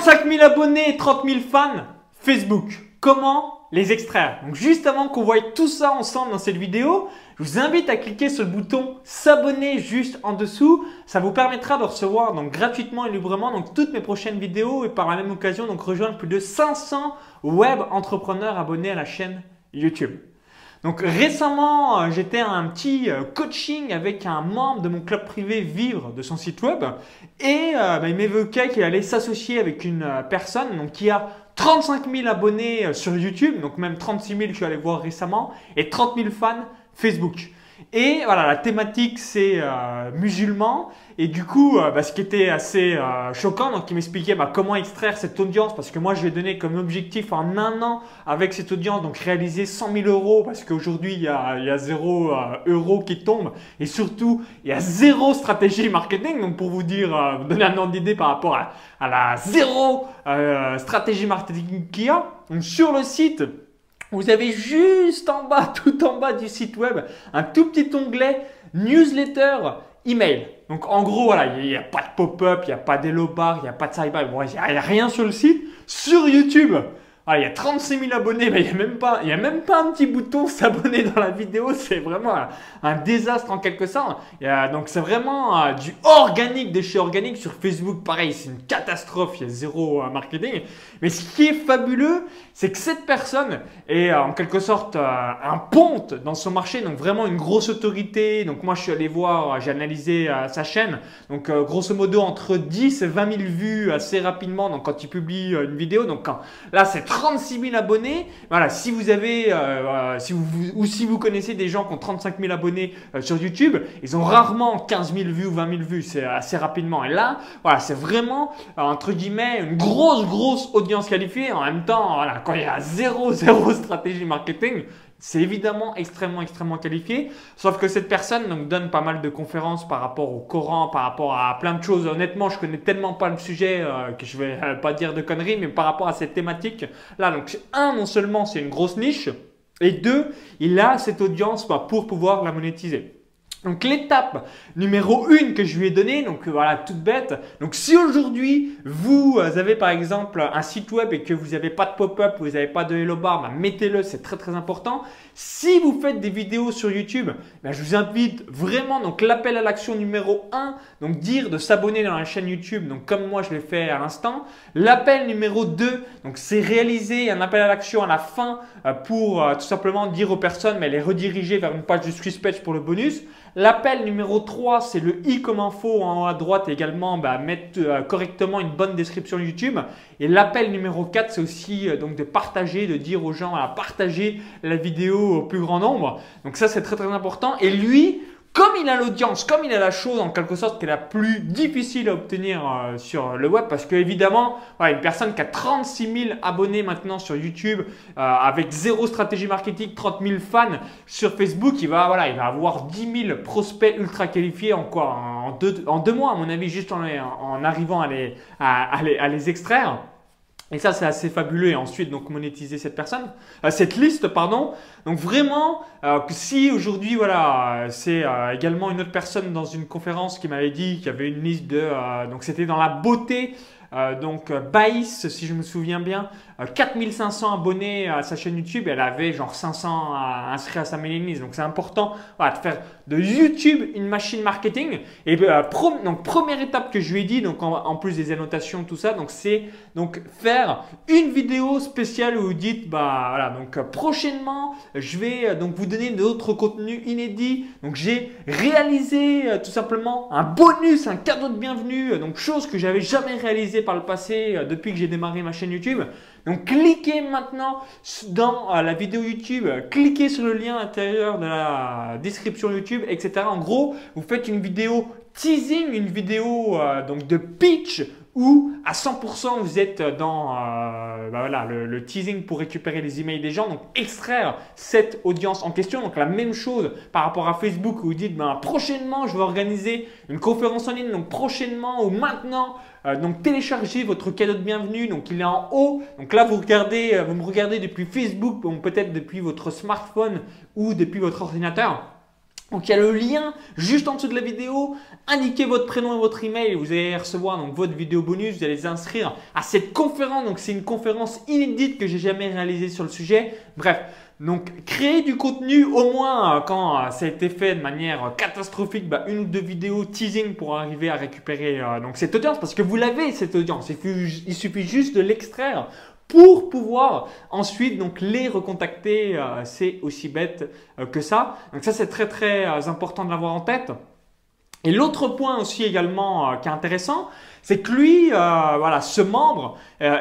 35 000 abonnés et 30 000 fans Facebook. Comment les extraire? Donc juste avant qu'on voie tout ça ensemble dans cette vidéo, je vous invite à cliquer sur le bouton s'abonner juste en dessous. Ça vous permettra de recevoir donc gratuitement et librement donc toutes mes prochaines vidéos et par la même occasion donc rejoindre plus de 500 web entrepreneurs abonnés à la chaîne YouTube. Donc récemment, euh, j'étais à un petit euh, coaching avec un membre de mon club privé Vivre de son site web. Et euh, bah, il m'évoquait qu'il allait s'associer avec une personne qui a 35 000 abonnés sur YouTube, donc même 36 000 je suis allé voir récemment. Et 30 000 fans Facebook. Et voilà, la thématique c'est euh, musulman. Et du coup, euh, bah, ce qui était assez euh, choquant, donc il m'expliquait bah, comment extraire cette audience, parce que moi je lui ai donné comme objectif en un an avec cette audience, donc réaliser 100 000 euros, parce qu'aujourd'hui il y a, il y a zéro euro qui tombe, et surtout il y a zéro stratégie marketing. Donc pour vous dire, vous donner un ordre d'idée par rapport à, la zéro stratégie marketing qu'il y a, sur le site vous avez juste en bas, tout en bas du site web, un tout petit onglet newsletter email. Donc en gros, voilà, il n'y a, pas de pop-up, il n'y a pas d'hello bar, il n'y a pas de side il n'y a rien sur le site. Sur YouTube, ah, il y a 36 000 abonnés, mais il n'y a, même pas, y a même pas un petit bouton s'abonner dans la vidéo. C'est vraiment un, désastre en quelque sorte. donc, c'est vraiment euh, du organique de chez organique. Sur Facebook, pareil, c'est une catastrophe. Il y a zéro euh, marketing. Mais ce qui est fabuleux, c'est que cette personne est euh, en quelque sorte un ponte dans son marché. Donc, vraiment une grosse autorité. Donc, moi, je suis allé voir, j'ai analysé sa chaîne. Donc, grosso modo, entre 10 et 20 000 vues assez rapidement. Donc, quand il publie une vidéo. Donc, là, c'est 36 000 abonnés. Voilà, si vous avez, euh, euh, si vous, ou si vous connaissez des gens qui ont 35 000 abonnés euh, sur YouTube, ils ont rarement 15 000 vues ou 20 000 vues, c'est assez rapidement. Et là, voilà, c'est vraiment, entre guillemets, une grosse, grosse audience qualifiée. En même temps, voilà, quand il y a zéro, zéro stratégie marketing, c'est évidemment extrêmement, extrêmement qualifié. Sauf que cette personne donc, donne pas mal de conférences par rapport au Coran, par rapport à plein de choses. Honnêtement, je connais tellement pas le sujet euh, que je vais euh, pas dire de conneries, mais par rapport à cette thématique là, donc un, non seulement c'est une grosse niche, et deux, il a cette audience bah, pour pouvoir la monétiser. Donc l'étape numéro 1 que je lui ai donnée, donc voilà, toute bête. Donc si aujourd'hui vous avez par exemple un site web et que vous n'avez pas de pop-up, vous n'avez pas de hello bar, bah, mettez-le, c'est très très important. Si vous faites des vidéos sur YouTube, bah, je vous invite vraiment, donc l'appel à l'action numéro 1, donc dire de s'abonner dans la chaîne YouTube, donc comme moi je l'ai fait à l'instant. L'appel numéro 2, donc c'est réaliser un appel à l'action à la fin euh, pour euh, tout simplement dire aux personnes, mais les rediriger vers une page de Swisspatch pour le bonus. L'appel numéro 3, c'est le i comme info en haut à droite également, bah, mettre euh, correctement une bonne description YouTube. Et l'appel numéro 4, c'est aussi euh, donc de partager, de dire aux gens à partager la vidéo au plus grand nombre. Donc ça, c'est très très important. Et lui, comme il a l'audience, comme il a la chose en quelque sorte qui est la plus difficile à obtenir euh, sur le web, parce que évidemment, une personne qui a 36 000 abonnés maintenant sur YouTube, euh, avec zéro stratégie marketing, 30 000 fans sur Facebook, il va, voilà, il va avoir 10 000 prospects ultra qualifiés en quoi en deux, en deux mois, à mon avis, juste en, arrivant à les, à les extraire. Et ça, c'est assez fabuleux. Et ensuite, donc, monétiser cette personne, euh, cette liste, pardon. Donc, vraiment, euh, si aujourd'hui, voilà, c'est euh, également une autre personne dans une conférence qui m'avait dit qu'il y avait une liste de. donc, c'était dans la beauté donc Baïs, si je me souviens bien, 4500 euh, abonnés à sa chaîne YouTube, elle avait genre 500 inscrits à sa mailing list. Donc c'est important de faire de YouTube une machine marketing. Et donc première étape que je lui ai dit, donc en, plus des annotations, tout ça, donc c'est donc faire une vidéo spéciale où vous dites bah voilà donc prochainement je vais donc vous donner d'autres contenus inédits. Donc j'ai réalisé tout simplement un bonus, un cadeau de bienvenue, donc chose que j'avais jamais réalisé par le passé euh, depuis que j'ai démarré ma chaîne YouTube. Donc cliquez maintenant dans euh, la vidéo YouTube, cliquez sur le lien intérieur de la description YouTube, etc. En gros, vous faites une vidéo teasing, une vidéo euh, donc de pitch où à 100% vous êtes dans bah voilà, le, teasing pour récupérer les emails des gens, donc extraire cette audience en question. Donc la même chose par rapport à Facebook où vous dites ben, prochainement je vais organiser une conférence en ligne, donc prochainement ou maintenant euh, donc téléchargez votre cadeau de bienvenue, donc il est en haut. Donc là vous regardez, euh, vous me regardez depuis Facebook, peut-être depuis votre smartphone ou depuis votre ordinateur. Donc il y a le lien juste en dessous de la vidéo. Indiquez votre prénom et votre email vous allez recevoir donc votre vidéo bonus. Vous allez vous inscrire à cette conférence. Donc c'est une conférence inédite que j'ai jamais réalisée sur le sujet. Bref, donc créer du contenu au moins euh, quand euh, ça a été fait de manière catastrophique, bah, une ou deux vidéos teasing pour arriver à récupérer euh, donc cette audience parce que vous l'avez cette audience. Il suffit juste de l'extraire pour pouvoir ensuite donc les recontacter. Euh, c'est aussi bête euh, que ça. Donc ça c'est très très euh, important de l'avoir en tête. Et l'autre point aussi également qui est intéressant, c'est que lui, voilà, ce membre,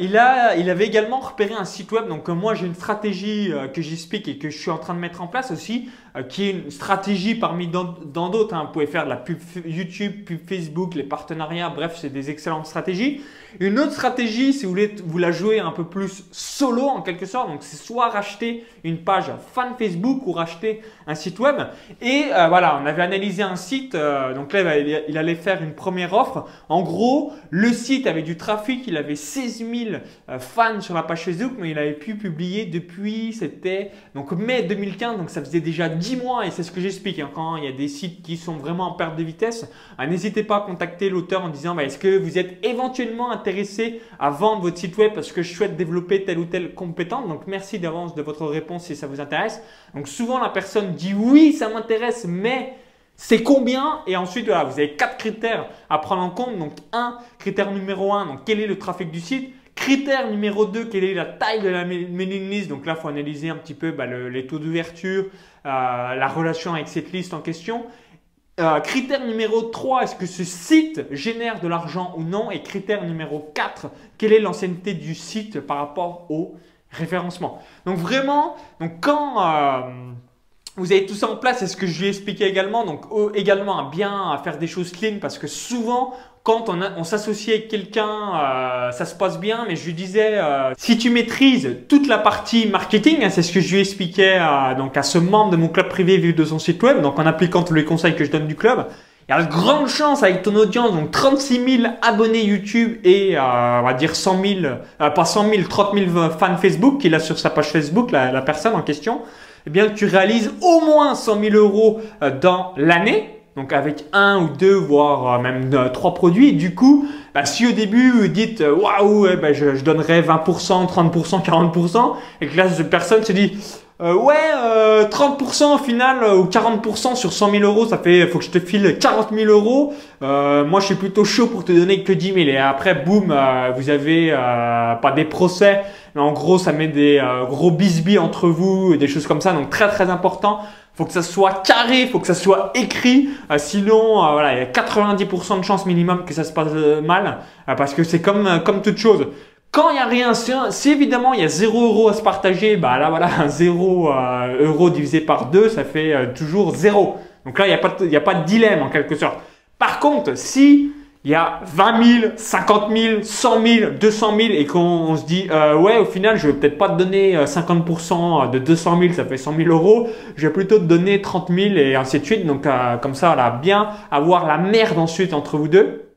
il, a, il avait également repéré un site web. Donc moi j'ai une stratégie que j'explique et que je suis en train de mettre en place aussi euh, qui est une stratégie parmi dans d'autres. Hein. Vous pouvez faire de la pub YouTube, pub Facebook, les partenariats, bref, c'est des excellentes stratégies. Une autre stratégie, si vous voulez vous la jouer un peu plus solo en quelque sorte, donc c'est soit racheter une page fan Facebook ou racheter un site web. Et euh, voilà, on avait analysé un site, euh, donc là il allait faire une première offre. En gros, le site avait du trafic, il avait 16 000 fans sur la page Facebook, mais il avait pu publier depuis, c'était donc mai 2015, donc ça faisait déjà 10 mois, et c'est ce que j'explique, hein, quand il y a des sites qui sont vraiment en perte de vitesse, euh, n'hésitez pas à contacter l'auteur en disant bah, est-ce que vous êtes éventuellement intéressé à vendre votre site web parce que je souhaite développer telle ou telle compétence? Donc merci d'avance de votre réponse si ça vous intéresse. Donc souvent la personne dit oui, ça m'intéresse, mais c'est combien Et ensuite, voilà, vous avez quatre critères à prendre en compte. Donc, un, critère numéro un, donc quel est le trafic du site Critère numéro 2, quelle est la taille de la mailing list Donc là, il faut analyser un petit peu bah, les taux d'ouverture, euh, la relation avec cette liste en question. Euh, critère numéro 3, est-ce que ce site génère de l'argent ou non? Et critère numéro 4, quelle est l'ancienneté du site par rapport au référencement? Donc vraiment, donc quand... Euh, vous avez tout ça en place, c'est ce que je lui ai expliqué également. Donc également à bien faire des choses clean parce que souvent quand on, s'associe avec quelqu'un, euh, ça se passe bien. Mais je lui disais, euh, si tu maîtrises toute la partie marketing, hein, c'est ce que je lui expliquais à, donc à ce membre de mon club privé vu de son site web, donc en appliquant tous les conseils que je donne du club. Il y a de grandes chances avec ton audience, donc 36 000 abonnés YouTube et euh, on va dire 100 000, pas 100 000, 30 000 fans Facebook qu'il a sur sa page Facebook, la personne en question eh bien, tu réalises au moins 100 000 euros euh, dans l'année. Donc avec un ou deux, voire euh, même euh, trois produits. Du coup, bah, si au début vous dites waouh, bah, je, je, donnerais 20%, 30%, 40%, et que là cette personne se dit euh, ouais, euh, 30% au final ou 40% sur 100 000 euros, ça fait, faut que je te file 40 000 euros. Euh, moi, je suis plutôt chaud pour te donner que 10 000. Et après, boum, vous avez pas des procès, mais en gros, ça met des gros bisbis entre vous, des choses comme ça. Donc très très important. Faut que ça soit carré, faut que ça soit écrit. sinon, voilà, il y a 90% de chances minimum que ça se passe mal, parce que c'est comme comme toute chose. Quand il n'y a rien, si évidemment il y a 0 euros à se partager, bah là voilà, 0 euh, euros divisé par 2, ça fait euh, toujours 0. Donc là, il n'y a, pas de, a pas de dilemme en quelque sorte. Par contre, si il y a 20 000, 50 000, 100 000, 200 000 et qu'on se dit euh, ouais au final je vais peut-être pas te donner 50% de 200 000 ça fait 100 000 euros je vais plutôt te donner 30 000 et ainsi de suite donc comme ça voilà bien avoir la merde ensuite entre vous deux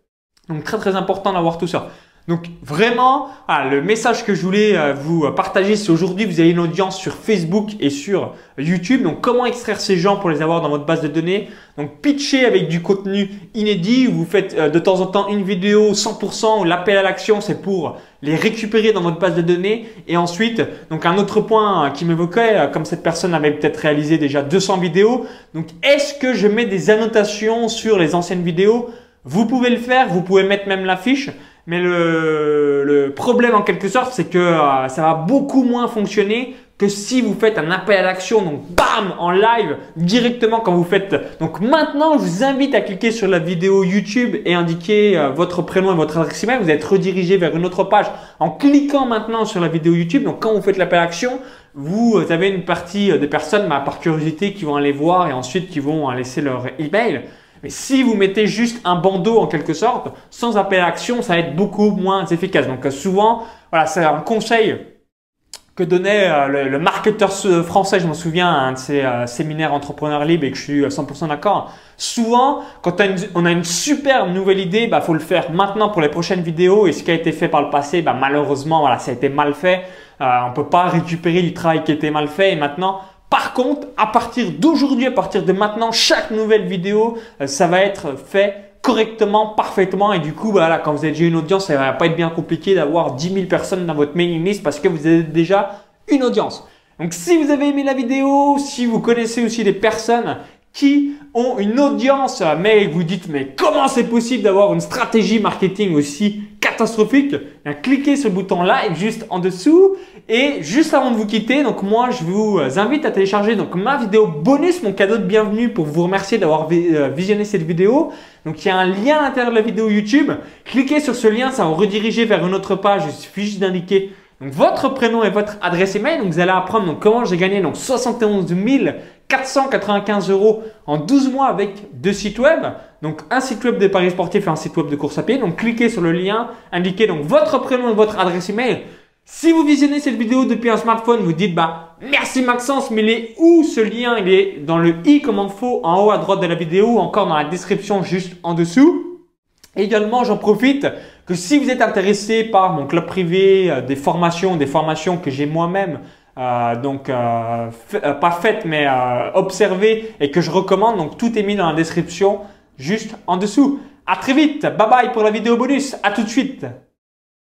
donc très très important d'avoir tout ça donc vraiment, le message que je voulais euh, vous partager, c'est aujourd'hui vous avez une audience sur Facebook et sur YouTube. Donc comment extraire ces gens pour les avoir dans votre base de données? Donc pitcher avec du contenu inédit. Vous faites euh, de temps en temps une vidéo 100% l'appel à l'action, c'est pour les récupérer dans votre base de données. Et ensuite, donc un autre point euh, qui m'évoquait, comme cette personne avait peut-être réalisé déjà 200 vidéos. Donc est-ce que je mets des annotations sur les anciennes vidéos? Vous pouvez le faire, vous pouvez mettre même l'affiche. Mais le, problème en quelque sorte, c'est que euh, ça va beaucoup moins fonctionner que si vous faites un appel à l'action, donc bam, en live, directement quand vous faites. Donc maintenant, je vous invite à cliquer sur la vidéo YouTube et indiquer euh, votre prénom et votre adresse email. Vous êtes redirigé vers une autre page en cliquant maintenant sur la vidéo YouTube. Donc quand vous faites l'appel à l'action, vous avez une partie euh, des personnes, bah, par curiosité, qui vont aller voir et ensuite qui vont laisser leur email. Mais si vous mettez juste un bandeau en quelque sorte, sans appel à action, ça va être beaucoup moins efficace. Donc euh, souvent, voilà, c'est un conseil que donnait euh, le, marketeur français, je me souviens, un de ces euh, séminaires entrepreneurs libres et que je suis 100% d'accord. Souvent, quand on a une super nouvelle idée, bah faut le faire maintenant pour les prochaines vidéos. Et ce qui a été fait par le passé, bah malheureusement, voilà, ça a été mal fait. On on peut pas récupérer du travail qui a été mal fait. Et maintenant, Par contre, à partir d'aujourd'hui, à partir de maintenant, chaque nouvelle vidéo, euh, ça va être fait correctement, parfaitement. Et du coup, voilà, quand vous avez déjà une audience, ça va pas être bien compliqué d'avoir 10 000 personnes dans votre mailing list parce que vous avez déjà une audience. Donc, si vous avez aimé la vidéo, si vous connaissez aussi des personnes qui ont une audience, mais vous dites, mais comment c'est possible d'avoir une stratégie marketing aussi catastrophique? Cliquez sur le bouton like juste en dessous. Et juste avant de vous quitter, donc moi, je vous invite à télécharger donc ma vidéo bonus, mon cadeau de bienvenue pour vous remercier d'avoir euh, visionné cette vidéo. Donc il y a un lien à l'intérieur de la vidéo YouTube. Cliquez sur ce lien, ça va vous rediriger vers une autre page. Il suffit juste d'indiquer donc, votre prénom et votre adresse email. Donc, vous allez apprendre donc, comment j'ai gagné donc, 71 495 euros en 12 mois avec deux sites web. Donc, un site web de paris sportifs et un site web de course à pied. Donc, cliquez sur le lien, indiquez donc votre prénom et votre adresse email. Si vous visionnez cette vidéo depuis un smartphone, vous dites bah merci Maxence, mais il est où ce lien? Il est dans le i comme info en haut à droite de la vidéo ou encore dans la description juste en dessous. Également, j'en profite que si vous êtes intéressé par mon club privé, euh, des formations, des formations que j'ai moi-même, euh, donc euh, pas faites mais observées et que je recommande, donc tout est mis dans la description juste en dessous. À très vite, bye bye pour la vidéo bonus, à tout de suite.